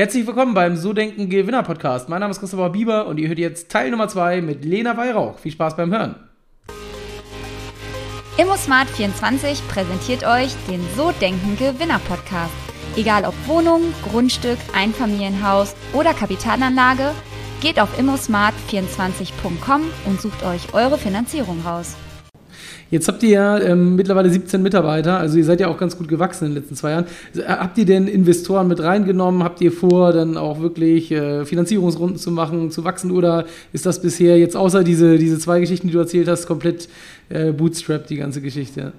Herzlich willkommen beim So Denken Gewinner Podcast. Mein Name ist Christopher Bieber und ihr hört jetzt Teil Nummer 2 mit Lena Weihrauch. Viel Spaß beim Hören. ImmoSmart24 präsentiert euch den So Denken Gewinner Podcast. Egal ob Wohnung, Grundstück, Einfamilienhaus oder Kapitalanlage, geht auf immosmart24.com und sucht euch eure Finanzierung raus. Jetzt habt ihr ja ähm, mittlerweile 17 Mitarbeiter, also ihr seid ja auch ganz gut gewachsen in den letzten zwei Jahren. Äh, habt ihr denn Investoren mit reingenommen? Habt ihr vor, dann auch wirklich äh, Finanzierungsrunden zu machen, zu wachsen? Oder ist das bisher jetzt außer diese, diese zwei Geschichten, die du erzählt hast, komplett äh, bootstrap, die ganze Geschichte?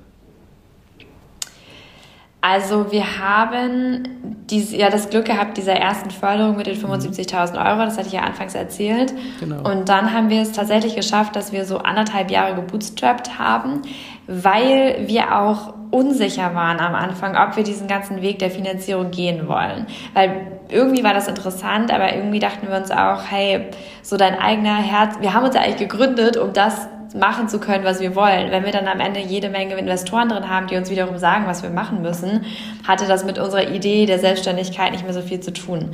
Also wir haben dies, ja das Glück gehabt dieser ersten Förderung mit den 75.000 mhm. Euro, das hatte ich ja anfangs erzählt. Genau. Und dann haben wir es tatsächlich geschafft, dass wir so anderthalb Jahre gebootstrapped haben, weil wir auch unsicher waren am Anfang, ob wir diesen ganzen Weg der Finanzierung gehen wollen. Weil irgendwie war das interessant, aber irgendwie dachten wir uns auch, hey, so dein eigener Herz, wir haben uns ja eigentlich gegründet, um das machen zu können, was wir wollen. Wenn wir dann am Ende jede Menge Investoren drin haben, die uns wiederum sagen, was wir machen müssen, hatte das mit unserer Idee der Selbstständigkeit nicht mehr so viel zu tun.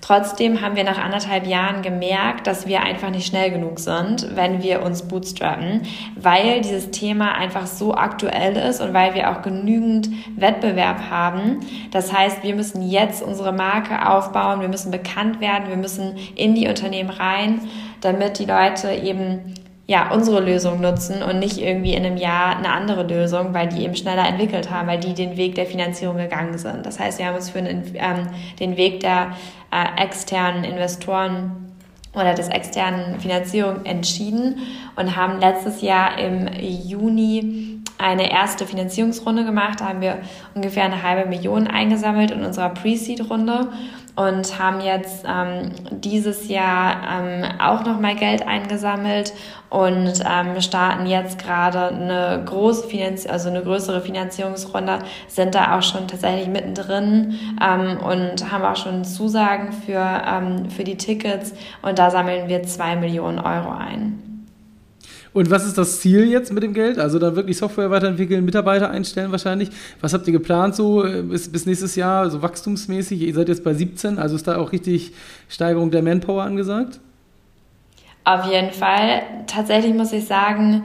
Trotzdem haben wir nach anderthalb Jahren gemerkt, dass wir einfach nicht schnell genug sind, wenn wir uns bootstrappen, weil dieses Thema einfach so aktuell ist und weil wir auch genügend Wettbewerb haben. Das heißt, wir müssen jetzt unsere Marke aufbauen, wir müssen bekannt werden, wir müssen in die Unternehmen rein, damit die Leute eben ja, unsere Lösung nutzen und nicht irgendwie in einem Jahr eine andere Lösung, weil die eben schneller entwickelt haben, weil die den Weg der Finanzierung gegangen sind. Das heißt, wir haben uns für den, ähm, den Weg der äh, externen Investoren oder des externen Finanzierung entschieden und haben letztes Jahr im Juni eine erste Finanzierungsrunde gemacht. Da haben wir ungefähr eine halbe Million eingesammelt in unserer Pre-Seed-Runde und haben jetzt ähm, dieses Jahr ähm, auch nochmal Geld eingesammelt und ähm, starten jetzt gerade eine große Finanz also eine größere Finanzierungsrunde, sind da auch schon tatsächlich mittendrin ähm, und haben auch schon Zusagen für, ähm, für die Tickets und da sammeln wir zwei Millionen Euro ein. Und was ist das Ziel jetzt mit dem Geld? Also dann wirklich Software weiterentwickeln, Mitarbeiter einstellen wahrscheinlich. Was habt ihr geplant so äh, bis, bis nächstes Jahr, so wachstumsmäßig? Ihr seid jetzt bei 17, also ist da auch richtig Steigerung der Manpower angesagt? Auf jeden Fall. Tatsächlich muss ich sagen,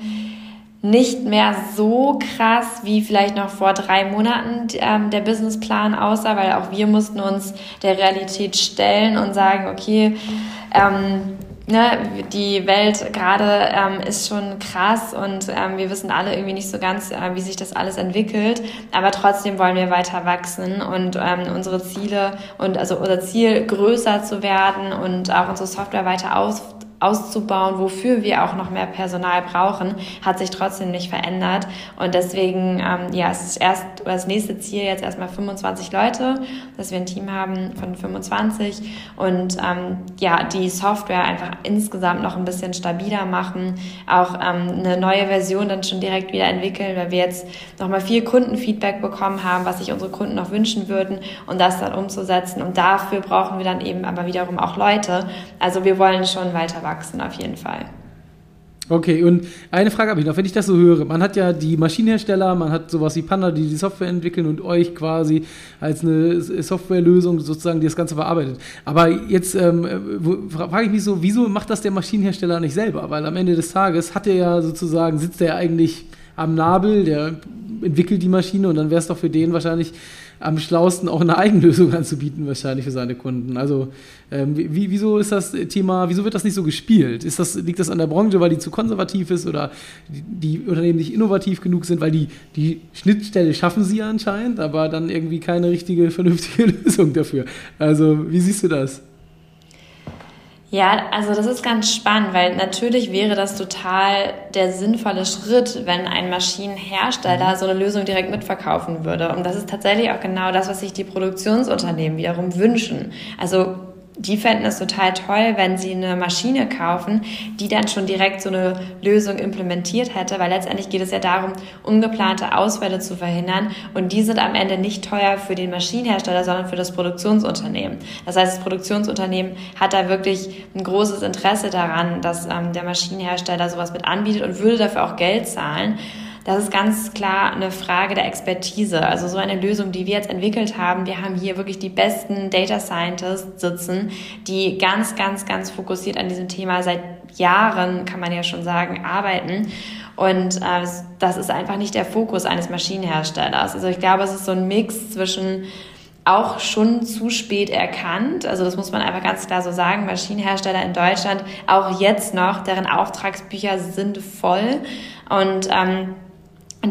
nicht mehr so krass wie vielleicht noch vor drei Monaten ähm, der Businessplan aussah, weil auch wir mussten uns der Realität stellen und sagen, okay, ähm, ne, die Welt gerade ähm, ist schon krass und ähm, wir wissen alle irgendwie nicht so ganz, äh, wie sich das alles entwickelt. Aber trotzdem wollen wir weiter wachsen und ähm, unsere Ziele und also unser Ziel größer zu werden und auch unsere Software weiter aus, auszubauen, wofür wir auch noch mehr Personal brauchen, hat sich trotzdem nicht verändert. Und deswegen, ähm, ja, es ist erst das nächste Ziel jetzt erstmal 25 Leute, dass wir ein Team haben von 25 und ähm, ja, die Software einfach insgesamt noch ein bisschen stabiler machen, auch ähm, eine neue Version dann schon direkt wieder entwickeln, weil wir jetzt nochmal viel Kundenfeedback bekommen haben, was sich unsere Kunden noch wünschen würden und das dann umzusetzen. Und dafür brauchen wir dann eben aber wiederum auch Leute. Also wir wollen schon weiter wachsen auf jeden Fall. Okay, und eine Frage habe ich noch, wenn ich das so höre. Man hat ja die Maschinenhersteller, man hat sowas wie Panda, die die Software entwickeln und euch quasi als eine Softwarelösung sozusagen die das Ganze verarbeitet. Aber jetzt ähm, frage ich mich so, wieso macht das der Maschinenhersteller nicht selber? Weil am Ende des Tages hat er ja sozusagen, sitzt er ja eigentlich am Nabel, der entwickelt die Maschine und dann wäre es doch für den wahrscheinlich am schlausten auch eine Eigenlösung anzubieten, wahrscheinlich für seine Kunden. Also, ähm, wie, wieso ist das Thema, wieso wird das nicht so gespielt? Ist das, liegt das an der Branche, weil die zu konservativ ist oder die, die Unternehmen nicht innovativ genug sind, weil die, die Schnittstelle schaffen sie anscheinend, aber dann irgendwie keine richtige, vernünftige Lösung dafür? Also, wie siehst du das? Ja, also das ist ganz spannend, weil natürlich wäre das total der sinnvolle Schritt, wenn ein Maschinenhersteller mhm. so eine Lösung direkt mitverkaufen würde. Und das ist tatsächlich auch genau das, was sich die Produktionsunternehmen wiederum wünschen. Also die fänden es total toll, wenn sie eine Maschine kaufen, die dann schon direkt so eine Lösung implementiert hätte, weil letztendlich geht es ja darum, ungeplante Ausfälle zu verhindern und die sind am Ende nicht teuer für den Maschinenhersteller, sondern für das Produktionsunternehmen. Das heißt, das Produktionsunternehmen hat da wirklich ein großes Interesse daran, dass ähm, der Maschinenhersteller sowas mit anbietet und würde dafür auch Geld zahlen. Das ist ganz klar eine Frage der Expertise. Also so eine Lösung, die wir jetzt entwickelt haben, wir haben hier wirklich die besten Data Scientists sitzen, die ganz, ganz, ganz fokussiert an diesem Thema seit Jahren, kann man ja schon sagen, arbeiten. Und äh, das ist einfach nicht der Fokus eines Maschinenherstellers. Also ich glaube, es ist so ein Mix zwischen auch schon zu spät erkannt. Also das muss man einfach ganz klar so sagen. Maschinenhersteller in Deutschland, auch jetzt noch, deren Auftragsbücher sind voll. Und ähm,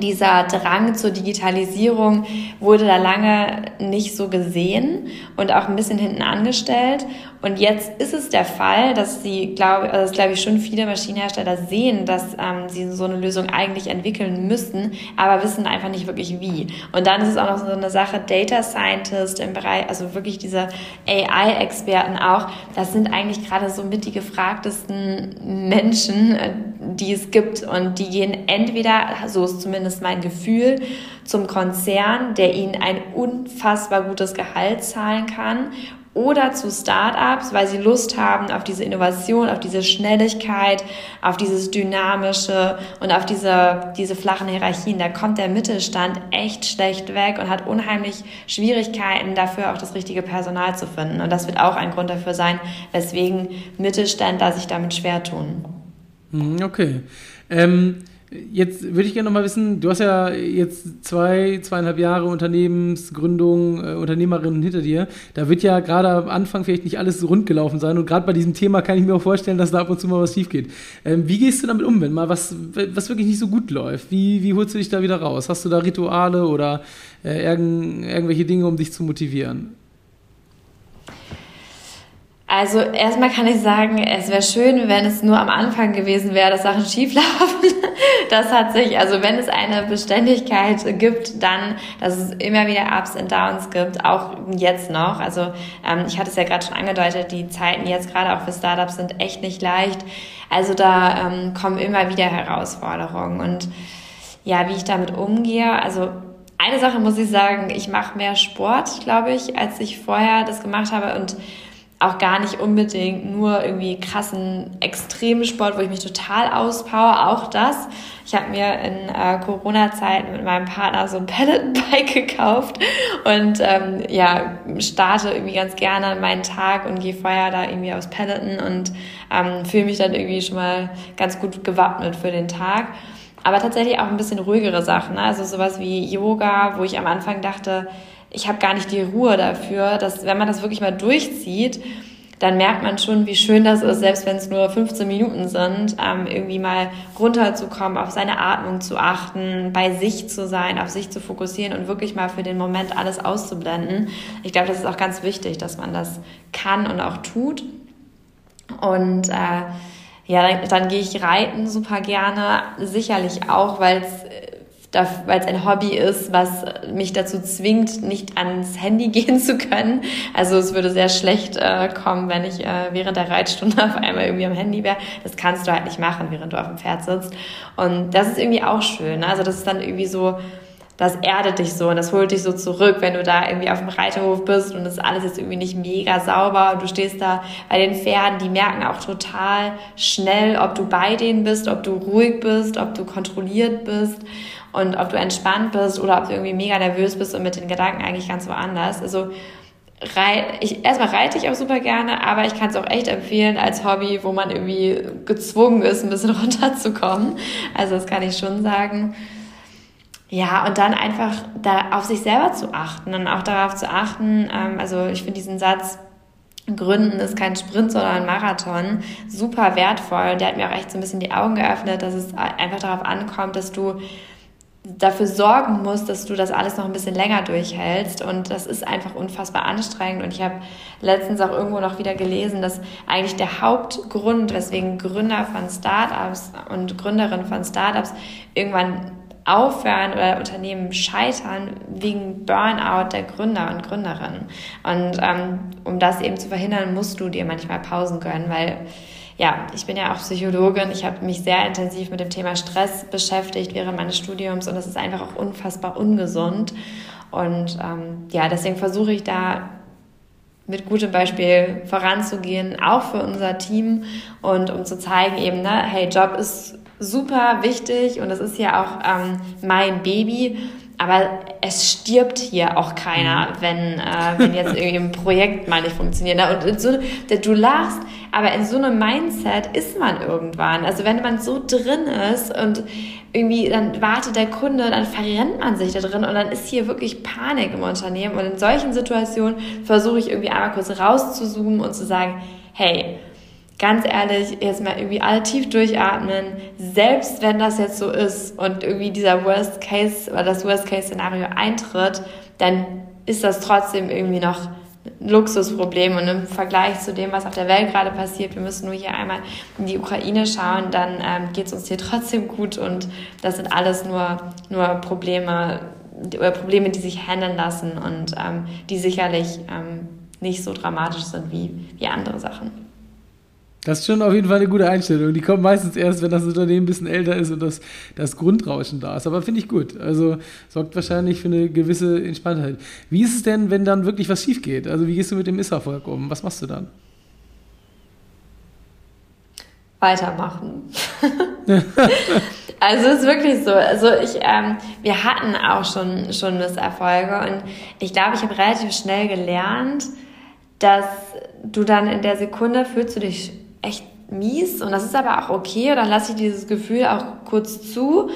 dieser Drang zur Digitalisierung wurde da lange nicht so gesehen und auch ein bisschen hinten angestellt. Und jetzt ist es der Fall, dass sie, glaube also das ich schon viele Maschinenhersteller sehen, dass ähm, sie so eine Lösung eigentlich entwickeln müssen, aber wissen einfach nicht wirklich wie. Und dann ist es auch noch so eine Sache, Data Scientist im Bereich, also wirklich diese AI-Experten auch, das sind eigentlich gerade so mit die gefragtesten Menschen, äh, die es gibt. Und die gehen entweder, so ist zumindest mein Gefühl, zum Konzern, der ihnen ein unfassbar gutes Gehalt zahlen kann oder zu Startups, weil sie Lust haben auf diese Innovation, auf diese Schnelligkeit, auf dieses Dynamische und auf diese, diese flachen Hierarchien. Da kommt der Mittelstand echt schlecht weg und hat unheimlich Schwierigkeiten dafür auch das richtige Personal zu finden. Und das wird auch ein Grund dafür sein, weswegen Mittelständler sich damit schwer tun. Hm, okay. Ähm Jetzt würde ich gerne noch mal wissen, du hast ja jetzt zwei, zweieinhalb Jahre Unternehmensgründung, äh, Unternehmerin hinter dir. Da wird ja gerade am Anfang vielleicht nicht alles rund gelaufen sein. Und gerade bei diesem Thema kann ich mir auch vorstellen, dass da ab und zu mal was schief geht. Ähm, wie gehst du damit um, wenn mal was, was wirklich nicht so gut läuft? Wie, wie holst du dich da wieder raus? Hast du da Rituale oder äh, irgend, irgendwelche Dinge, um dich zu motivieren? Also erstmal kann ich sagen, es wäre schön, wenn es nur am Anfang gewesen wäre, dass Sachen schieflaufen. Das hat sich, also wenn es eine Beständigkeit gibt, dann, dass es immer wieder Ups und Downs gibt, auch jetzt noch. Also ähm, ich hatte es ja gerade schon angedeutet, die Zeiten jetzt gerade auch für Startups sind echt nicht leicht. Also da ähm, kommen immer wieder Herausforderungen und ja, wie ich damit umgehe, also eine Sache muss ich sagen, ich mache mehr Sport, glaube ich, als ich vorher das gemacht habe und auch gar nicht unbedingt nur irgendwie krassen Extremsport, wo ich mich total auspower, auch das. Ich habe mir in äh, Corona-Zeiten mit meinem Partner so ein Peloton-Bike gekauft und ähm, ja, starte irgendwie ganz gerne meinen Tag und gehe vorher da irgendwie aufs Peloton und ähm, fühle mich dann irgendwie schon mal ganz gut gewappnet für den Tag. Aber tatsächlich auch ein bisschen ruhigere Sachen, ne? also sowas wie Yoga, wo ich am Anfang dachte, ich habe gar nicht die Ruhe dafür, dass wenn man das wirklich mal durchzieht, dann merkt man schon, wie schön das ist, selbst wenn es nur 15 Minuten sind, ähm, irgendwie mal runterzukommen, auf seine Atmung zu achten, bei sich zu sein, auf sich zu fokussieren und wirklich mal für den Moment alles auszublenden. Ich glaube, das ist auch ganz wichtig, dass man das kann und auch tut. Und äh, ja, dann, dann gehe ich reiten super gerne, sicherlich auch, weil es weil es ein Hobby ist, was mich dazu zwingt, nicht ans Handy gehen zu können. Also es würde sehr schlecht äh, kommen, wenn ich äh, während der Reitstunde auf einmal irgendwie am Handy wäre. Das kannst du halt nicht machen, während du auf dem Pferd sitzt. Und das ist irgendwie auch schön. Ne? Also das ist dann irgendwie so, das erdet dich so und das holt dich so zurück, wenn du da irgendwie auf dem Reiterhof bist und das alles ist irgendwie nicht mega sauber und du stehst da bei den Pferden, die merken auch total schnell, ob du bei denen bist, ob du ruhig bist, ob du kontrolliert bist und ob du entspannt bist oder ob du irgendwie mega nervös bist und mit den Gedanken eigentlich ganz woanders. Also ich, erstmal reite ich auch super gerne, aber ich kann es auch echt empfehlen als Hobby, wo man irgendwie gezwungen ist, ein bisschen runterzukommen. Also das kann ich schon sagen. Ja, und dann einfach da auf sich selber zu achten und auch darauf zu achten, ähm, also ich finde diesen Satz, Gründen ist kein Sprint, sondern ein Marathon. Super wertvoll. Der hat mir auch echt so ein bisschen die Augen geöffnet, dass es einfach darauf ankommt, dass du dafür sorgen musst, dass du das alles noch ein bisschen länger durchhältst. Und das ist einfach unfassbar anstrengend. Und ich habe letztens auch irgendwo noch wieder gelesen, dass eigentlich der Hauptgrund, weswegen Gründer von Startups und Gründerinnen von Startups irgendwann aufhören oder Unternehmen scheitern wegen Burnout der Gründer und Gründerinnen. Und ähm, um das eben zu verhindern, musst du dir manchmal Pausen gönnen, weil ja, ich bin ja auch Psychologin. Ich habe mich sehr intensiv mit dem Thema Stress beschäftigt während meines Studiums und das ist einfach auch unfassbar ungesund. Und ähm, ja, deswegen versuche ich da mit gutem Beispiel voranzugehen, auch für unser Team und um zu zeigen eben, ne, hey, Job ist super wichtig und das ist ja auch ähm, mein Baby. Aber es stirbt hier auch keiner, mhm. wenn, äh, wenn jetzt irgendwie ein Projekt mal nicht funktioniert. Und so, du lachst, aber in so einem Mindset ist man irgendwann. Also wenn man so drin ist und irgendwie dann wartet der Kunde, dann verrennt man sich da drin und dann ist hier wirklich Panik im Unternehmen. Und in solchen Situationen versuche ich irgendwie einmal kurz rauszuzoomen und zu sagen, hey, ganz ehrlich, jetzt mal irgendwie alle tief durchatmen, selbst wenn das jetzt so ist und irgendwie dieser Worst Case oder das Worst Case Szenario eintritt, dann ist das trotzdem irgendwie noch ein Luxusproblem und im Vergleich zu dem, was auf der Welt gerade passiert, wir müssen nur hier einmal in die Ukraine schauen, dann ähm, geht es uns hier trotzdem gut und das sind alles nur, nur Probleme, oder Probleme, die sich handeln lassen und ähm, die sicherlich ähm, nicht so dramatisch sind wie, wie andere Sachen. Das ist schon auf jeden Fall eine gute Einstellung. Die kommen meistens erst, wenn das Unternehmen ein bisschen älter ist und das, das Grundrauschen da ist. Aber finde ich gut. Also sorgt wahrscheinlich für eine gewisse Entspanntheit. Wie ist es denn, wenn dann wirklich was schief geht? Also wie gehst du mit dem Misserfolg um? Was machst du dann? Weitermachen. also es ist wirklich so. Also ich, ähm, wir hatten auch schon, schon Misserfolge und ich glaube, ich habe relativ schnell gelernt, dass du dann in der Sekunde fühlst du dich echt mies und das ist aber auch okay, dann lasse ich dieses Gefühl auch kurz zu.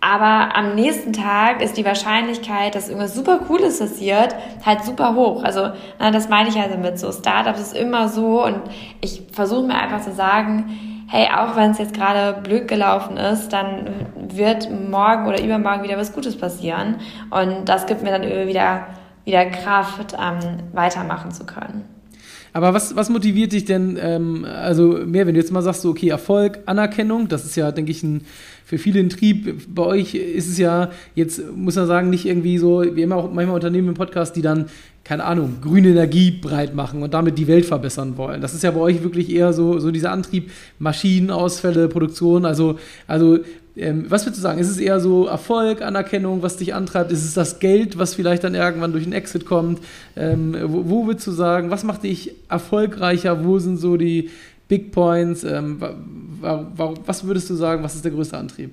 Aber am nächsten Tag ist die Wahrscheinlichkeit, dass irgendwas super Cooles passiert, halt super hoch. Also, na, das meine ich also mit so Startups ist immer so und ich versuche mir einfach zu sagen, hey, auch wenn es jetzt gerade blöd gelaufen ist, dann wird morgen oder übermorgen wieder was Gutes passieren. Und das gibt mir dann wieder, wieder Kraft, ähm, weitermachen zu können. Aber was, was motiviert dich denn, ähm, also mehr, wenn du jetzt mal sagst, so, okay, Erfolg, Anerkennung, das ist ja, denke ich, ein, für viele ein Trieb. Bei euch ist es ja jetzt, muss man sagen, nicht irgendwie so, wir haben auch manchmal Unternehmen im Podcast, die dann, keine Ahnung, grüne Energie breit machen und damit die Welt verbessern wollen. Das ist ja bei euch wirklich eher so, so dieser Antrieb, Maschinenausfälle, Produktion, also, also ähm, was würdest du sagen? Ist es eher so Erfolg, Anerkennung, was dich antreibt? Ist es das Geld, was vielleicht dann irgendwann durch einen Exit kommt? Ähm, wo, wo, würdest du sagen, was macht dich erfolgreicher? Wo sind so die Big Points? Ähm, was würdest du sagen, was ist der größte Antrieb?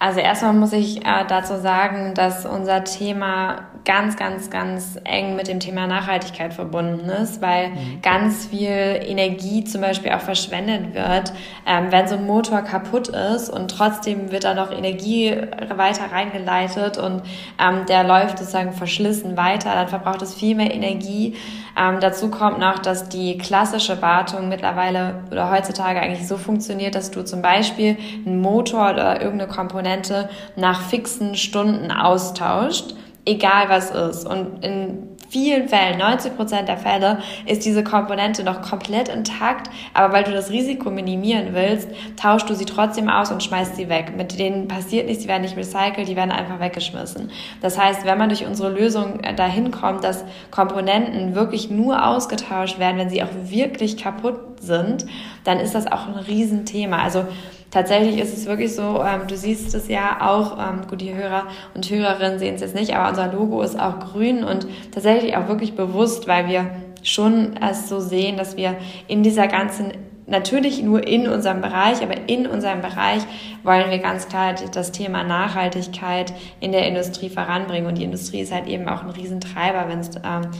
Also erstmal muss ich äh, dazu sagen, dass unser Thema ganz, ganz, ganz eng mit dem Thema Nachhaltigkeit verbunden ist, weil mhm. ganz viel Energie zum Beispiel auch verschwendet wird, ähm, wenn so ein Motor kaputt ist und trotzdem wird da noch Energie weiter reingeleitet und ähm, der läuft sozusagen verschlissen weiter, dann verbraucht es viel mehr Energie. Ähm, dazu kommt noch, dass die klassische Wartung mittlerweile oder heutzutage eigentlich so funktioniert, dass du zum Beispiel einen Motor oder irgendeine Komponente Komponente nach fixen Stunden austauscht, egal was ist. Und in vielen Fällen, 90 Prozent der Fälle, ist diese Komponente noch komplett intakt, aber weil du das Risiko minimieren willst, tauschst du sie trotzdem aus und schmeißt sie weg. Mit denen passiert nichts, die werden nicht recycelt, die werden einfach weggeschmissen. Das heißt, wenn man durch unsere Lösung äh, dahin kommt, dass Komponenten wirklich nur ausgetauscht werden, wenn sie auch wirklich kaputt sind, dann ist das auch ein Riesenthema. Also tatsächlich ist es wirklich so, ähm, du siehst es ja auch, ähm, gut, die Hörer und Hörerinnen sehen es jetzt nicht, aber unser Logo ist auch grün und tatsächlich auch wirklich bewusst, weil wir schon es so sehen, dass wir in dieser ganzen natürlich nur in unserem Bereich, aber in unserem Bereich wollen wir ganz klar das Thema Nachhaltigkeit in der Industrie voranbringen. Und die Industrie ist halt eben auch ein Riesentreiber, wenn es ähm,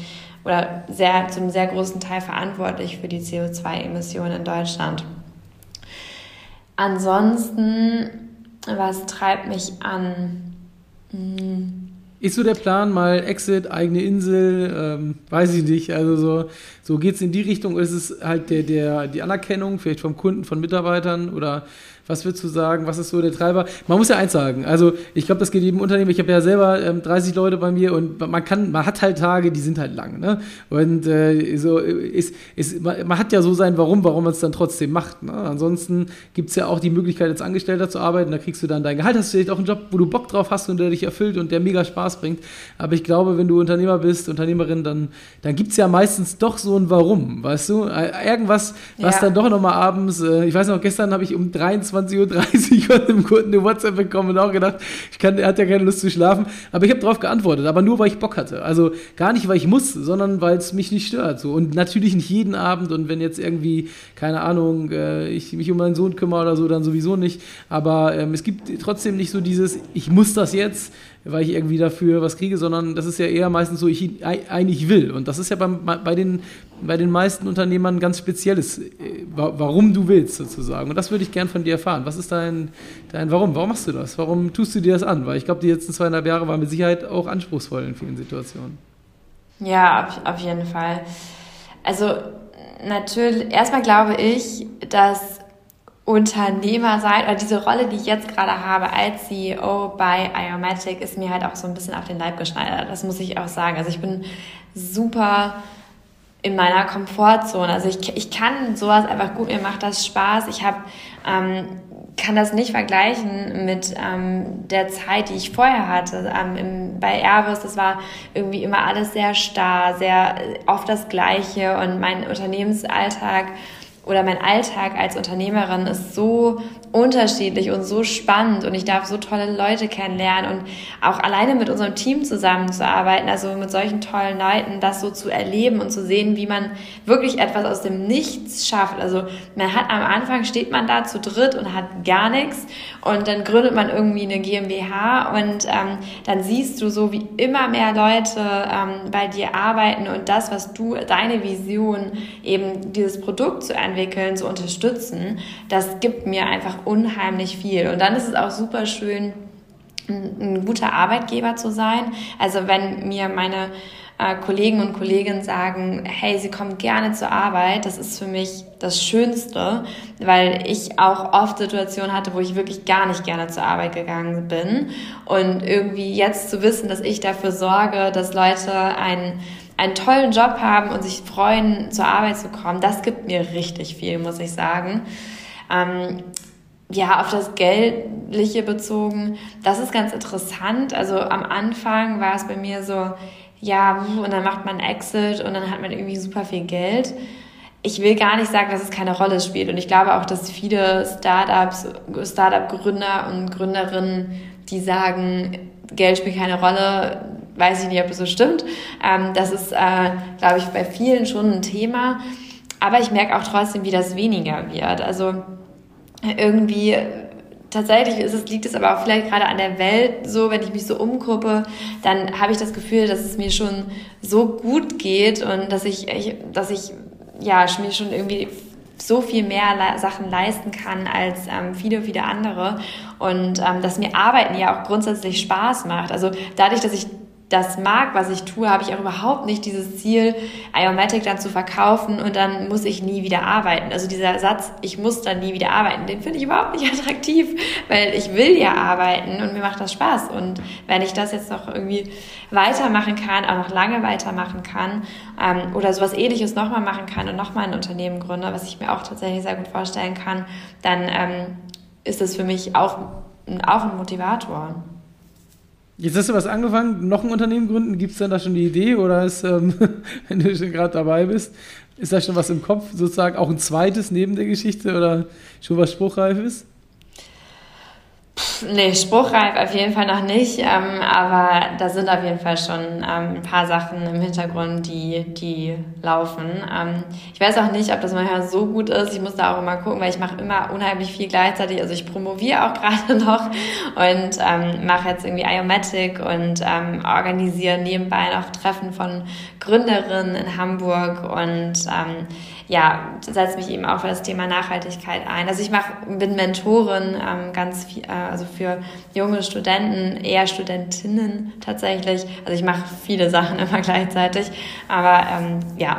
oder sehr, zum sehr großen Teil verantwortlich für die CO2-Emissionen in Deutschland. Ansonsten, was treibt mich an? Hm. Ist so der Plan, mal Exit, eigene Insel, ähm, weiß ich nicht. Also so, so geht es in die Richtung. Ist es halt der, der, die Anerkennung, vielleicht vom Kunden, von Mitarbeitern oder was würdest du sagen? Was ist so der Treiber? Man muss ja eins sagen. Also, ich glaube, das geht jedem Unternehmen. Ich habe ja selber ähm, 30 Leute bei mir und man kann, man hat halt Tage, die sind halt lang. Ne? Und äh, so ist, ist, man hat ja so sein Warum, warum man es dann trotzdem macht. Ne? Ansonsten gibt es ja auch die Möglichkeit, als Angestellter zu arbeiten. Da kriegst du dann dein Gehalt. Hast du vielleicht auch einen Job, wo du Bock drauf hast und der dich erfüllt und der mega Spaß bringt. Aber ich glaube, wenn du Unternehmer bist, Unternehmerin, dann, dann gibt es ja meistens doch so ein Warum. Weißt du? Irgendwas, was ja. dann doch nochmal abends, äh, ich weiß noch, gestern habe ich um 23 20.30 Uhr von dem Kunden eine WhatsApp bekommen und auch gedacht, ich kann, er hat ja keine Lust zu schlafen. Aber ich habe darauf geantwortet, aber nur, weil ich Bock hatte. Also gar nicht, weil ich muss, sondern weil es mich nicht stört. So. Und natürlich nicht jeden Abend und wenn jetzt irgendwie, keine Ahnung, äh, ich mich um meinen Sohn kümmere oder so, dann sowieso nicht. Aber ähm, es gibt trotzdem nicht so dieses, ich muss das jetzt, weil ich irgendwie dafür was kriege, sondern das ist ja eher meistens so, ich eigentlich will. Und das ist ja beim, bei, den, bei den meisten Unternehmern ganz spezielles, äh, warum du willst sozusagen. Und das würde ich gern von dir erfahren. Was ist dein, dein Warum? Warum machst du das? Warum tust du dir das an? Weil ich glaube, die letzten zweieinhalb Jahre waren mit Sicherheit auch anspruchsvoll in vielen Situationen. Ja, auf, auf jeden Fall. Also natürlich, erstmal glaube ich, dass Unternehmer sein oder diese Rolle, die ich jetzt gerade habe als CEO bei Iomatic, ist mir halt auch so ein bisschen auf den Leib geschneidert. Das muss ich auch sagen. Also ich bin super in meiner Komfortzone. Also ich, ich kann sowas einfach gut, mir macht das Spaß. Ich habe ähm, kann das nicht vergleichen mit ähm, der Zeit, die ich vorher hatte. Ähm, im, bei Airbus, das war irgendwie immer alles sehr starr, sehr oft das Gleiche und mein Unternehmensalltag oder mein Alltag als Unternehmerin ist so unterschiedlich und so spannend und ich darf so tolle Leute kennenlernen und auch alleine mit unserem Team zusammenzuarbeiten, also mit solchen tollen Leuten, das so zu erleben und zu sehen, wie man wirklich etwas aus dem Nichts schafft. Also man hat am Anfang steht man da zu dritt und hat gar nichts und dann gründet man irgendwie eine GmbH und ähm, dann siehst du so, wie immer mehr Leute ähm, bei dir arbeiten und das, was du, deine Vision, eben dieses Produkt zu entwickeln, zu unterstützen, das gibt mir einfach unheimlich viel. Und dann ist es auch super schön, ein, ein guter Arbeitgeber zu sein. Also wenn mir meine äh, Kollegen und Kolleginnen sagen, hey, sie kommen gerne zur Arbeit, das ist für mich das Schönste, weil ich auch oft Situationen hatte, wo ich wirklich gar nicht gerne zur Arbeit gegangen bin. Und irgendwie jetzt zu wissen, dass ich dafür sorge, dass Leute einen einen tollen Job haben und sich freuen, zur Arbeit zu kommen, das gibt mir richtig viel, muss ich sagen. Ähm, ja, auf das Geldliche bezogen, das ist ganz interessant. Also am Anfang war es bei mir so, ja, und dann macht man Exit und dann hat man irgendwie super viel Geld. Ich will gar nicht sagen, dass es keine Rolle spielt. Und ich glaube auch, dass viele Startups, Startup-Gründer und Gründerinnen, die sagen, Geld spielt keine Rolle, weiß ich nicht, ob das so stimmt. Ähm, das ist, äh, glaube ich, bei vielen schon ein Thema. Aber ich merke auch trotzdem, wie das weniger wird. Also irgendwie tatsächlich ist es, liegt es aber auch vielleicht gerade an der Welt so, wenn ich mich so umgucke, dann habe ich das Gefühl, dass es mir schon so gut geht und dass ich, ich dass ich ja mir schon irgendwie so viel mehr Sachen leisten kann als ähm, viele, viele andere und ähm, dass mir Arbeiten ja auch grundsätzlich Spaß macht. Also dadurch, dass ich das mag, was ich tue, habe ich auch überhaupt nicht dieses Ziel, Iomatic dann zu verkaufen und dann muss ich nie wieder arbeiten. Also dieser Satz, ich muss dann nie wieder arbeiten, den finde ich überhaupt nicht attraktiv, weil ich will ja arbeiten und mir macht das Spaß. Und wenn ich das jetzt noch irgendwie weitermachen kann, auch noch lange weitermachen kann ähm, oder sowas ähnliches nochmal machen kann und nochmal ein Unternehmen gründe, was ich mir auch tatsächlich sehr gut vorstellen kann, dann ähm, ist das für mich auch, auch ein Motivator. Jetzt hast du was angefangen, noch ein Unternehmen gründen. Gibt es denn da schon die Idee oder ist, ähm, wenn du schon gerade dabei bist, ist da schon was im Kopf, sozusagen auch ein zweites neben der Geschichte oder schon was Spruchreifes? Nee, spruchreif auf jeden Fall noch nicht, ähm, aber da sind auf jeden Fall schon ähm, ein paar Sachen im Hintergrund, die, die laufen. Ähm, ich weiß auch nicht, ob das manchmal so gut ist. Ich muss da auch immer gucken, weil ich mache immer unheimlich viel gleichzeitig. Also ich promoviere auch gerade noch und ähm, mache jetzt irgendwie Iomatic und ähm, organisiere nebenbei noch Treffen von Gründerinnen in Hamburg und ähm, ja, setze mich eben auch für das Thema Nachhaltigkeit ein. Also ich mache, bin Mentorin ähm, ganz viel, äh, also für junge Studenten, eher Studentinnen tatsächlich. Also ich mache viele Sachen immer gleichzeitig, aber ähm, ja,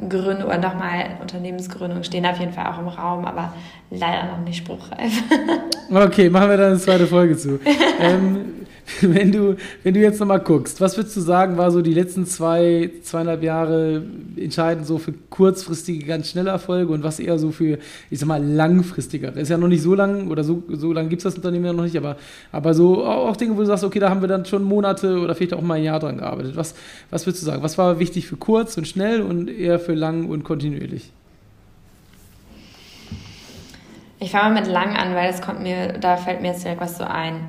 Unternehmensgründung oder nochmal Unternehmensgründung stehen auf jeden Fall auch im Raum, aber leider noch nicht spruchreif. okay, machen wir dann eine zweite Folge zu. ähm, wenn du, wenn du jetzt nochmal guckst, was würdest du sagen, war so die letzten zwei, zweieinhalb Jahre entscheidend so für kurzfristige, ganz schnelle Erfolge und was eher so für, ich sag mal, langfristigere? Ist ja noch nicht so lang oder so, so lange gibt es das Unternehmen ja noch nicht, aber, aber so auch Dinge, wo du sagst, okay, da haben wir dann schon Monate oder vielleicht auch mal ein Jahr dran gearbeitet. Was, was würdest du sagen? Was war wichtig für kurz und schnell und eher für lang und kontinuierlich? Ich fange mal mit lang an, weil das kommt mir, da fällt mir jetzt direkt was so ein.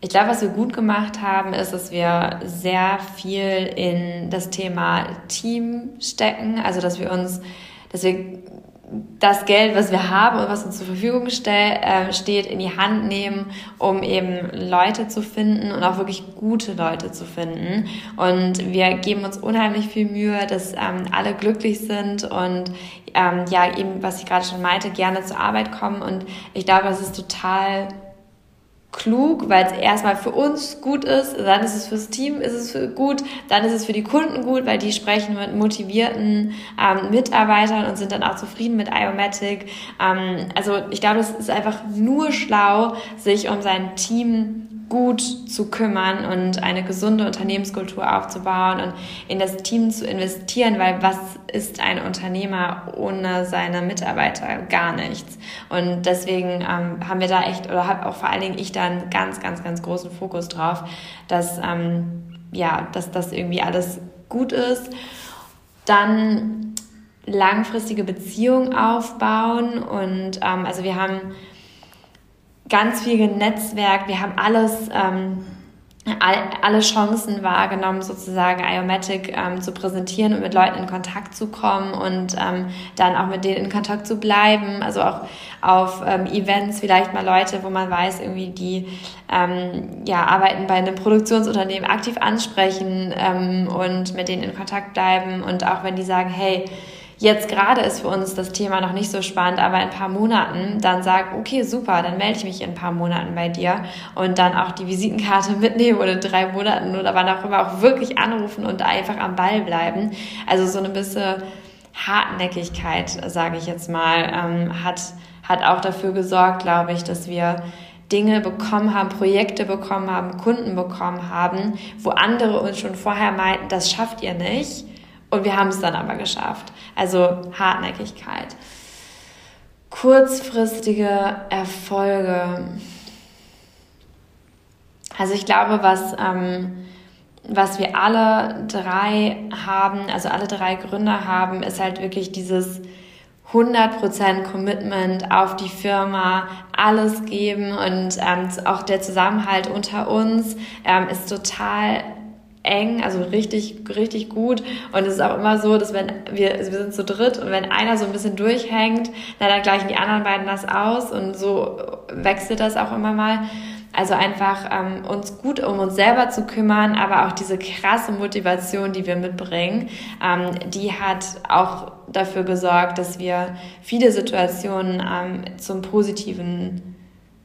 Ich glaube, was wir gut gemacht haben, ist, dass wir sehr viel in das Thema Team stecken. Also, dass wir uns, dass wir das Geld, was wir haben und was uns zur Verfügung stell, äh, steht, in die Hand nehmen, um eben Leute zu finden und auch wirklich gute Leute zu finden. Und wir geben uns unheimlich viel Mühe, dass ähm, alle glücklich sind und ähm, ja, eben, was ich gerade schon meinte, gerne zur Arbeit kommen. Und ich glaube, das ist total klug, weil es erstmal für uns gut ist, dann ist es fürs Team ist es gut, dann ist es für die Kunden gut, weil die sprechen mit motivierten ähm, Mitarbeitern und sind dann auch zufrieden mit Iomatic. Ähm, also ich glaube, es ist einfach nur schlau, sich um sein Team gut zu kümmern und eine gesunde Unternehmenskultur aufzubauen und in das Team zu investieren, weil was ist ein Unternehmer ohne seine Mitarbeiter? Gar nichts. Und deswegen ähm, haben wir da echt, oder habe auch vor allen Dingen ich da einen ganz, ganz, ganz großen Fokus drauf, dass, ähm, ja, dass das irgendwie alles gut ist. Dann langfristige Beziehungen aufbauen und ähm, also wir haben ganz viel genetzwerkt. Wir haben alles, ähm, alle Chancen wahrgenommen, sozusagen Iomatic ähm, zu präsentieren und mit Leuten in Kontakt zu kommen und ähm, dann auch mit denen in Kontakt zu bleiben. Also auch auf ähm, Events vielleicht mal Leute, wo man weiß, irgendwie die ähm, ja, arbeiten bei einem Produktionsunternehmen aktiv ansprechen ähm, und mit denen in Kontakt bleiben und auch wenn die sagen, hey, jetzt gerade ist für uns das Thema noch nicht so spannend, aber in ein paar Monaten dann sagt, okay, super, dann melde ich mich in ein paar Monaten bei dir und dann auch die Visitenkarte mitnehmen oder in drei Monaten oder wann auch immer auch wirklich anrufen und einfach am Ball bleiben. Also so eine bisschen Hartnäckigkeit, sage ich jetzt mal, ähm, hat, hat auch dafür gesorgt, glaube ich, dass wir Dinge bekommen haben, Projekte bekommen haben, Kunden bekommen haben, wo andere uns schon vorher meinten, das schafft ihr nicht. Und wir haben es dann aber geschafft. Also Hartnäckigkeit. Kurzfristige Erfolge. Also ich glaube, was, ähm, was wir alle drei haben, also alle drei Gründer haben, ist halt wirklich dieses 100% Commitment auf die Firma, alles geben und ähm, auch der Zusammenhalt unter uns ähm, ist total eng, also richtig, richtig gut. Und es ist auch immer so, dass wenn wir, also wir sind zu dritt und wenn einer so ein bisschen durchhängt, na, dann gleichen die anderen beiden das aus und so wechselt das auch immer mal. Also einfach ähm, uns gut um uns selber zu kümmern, aber auch diese krasse Motivation, die wir mitbringen, ähm, die hat auch dafür gesorgt, dass wir viele Situationen ähm, zum Positiven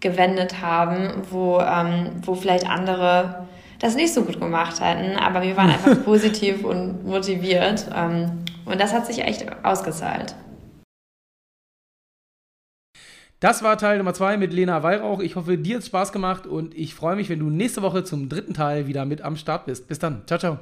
gewendet haben, wo, ähm, wo vielleicht andere das nicht so gut gemacht hätten, aber wir waren einfach positiv und motiviert ähm, und das hat sich echt ausgezahlt. Das war Teil Nummer zwei mit Lena Weihrauch. Ich hoffe, dir hat Spaß gemacht und ich freue mich, wenn du nächste Woche zum dritten Teil wieder mit am Start bist. Bis dann. Ciao, ciao.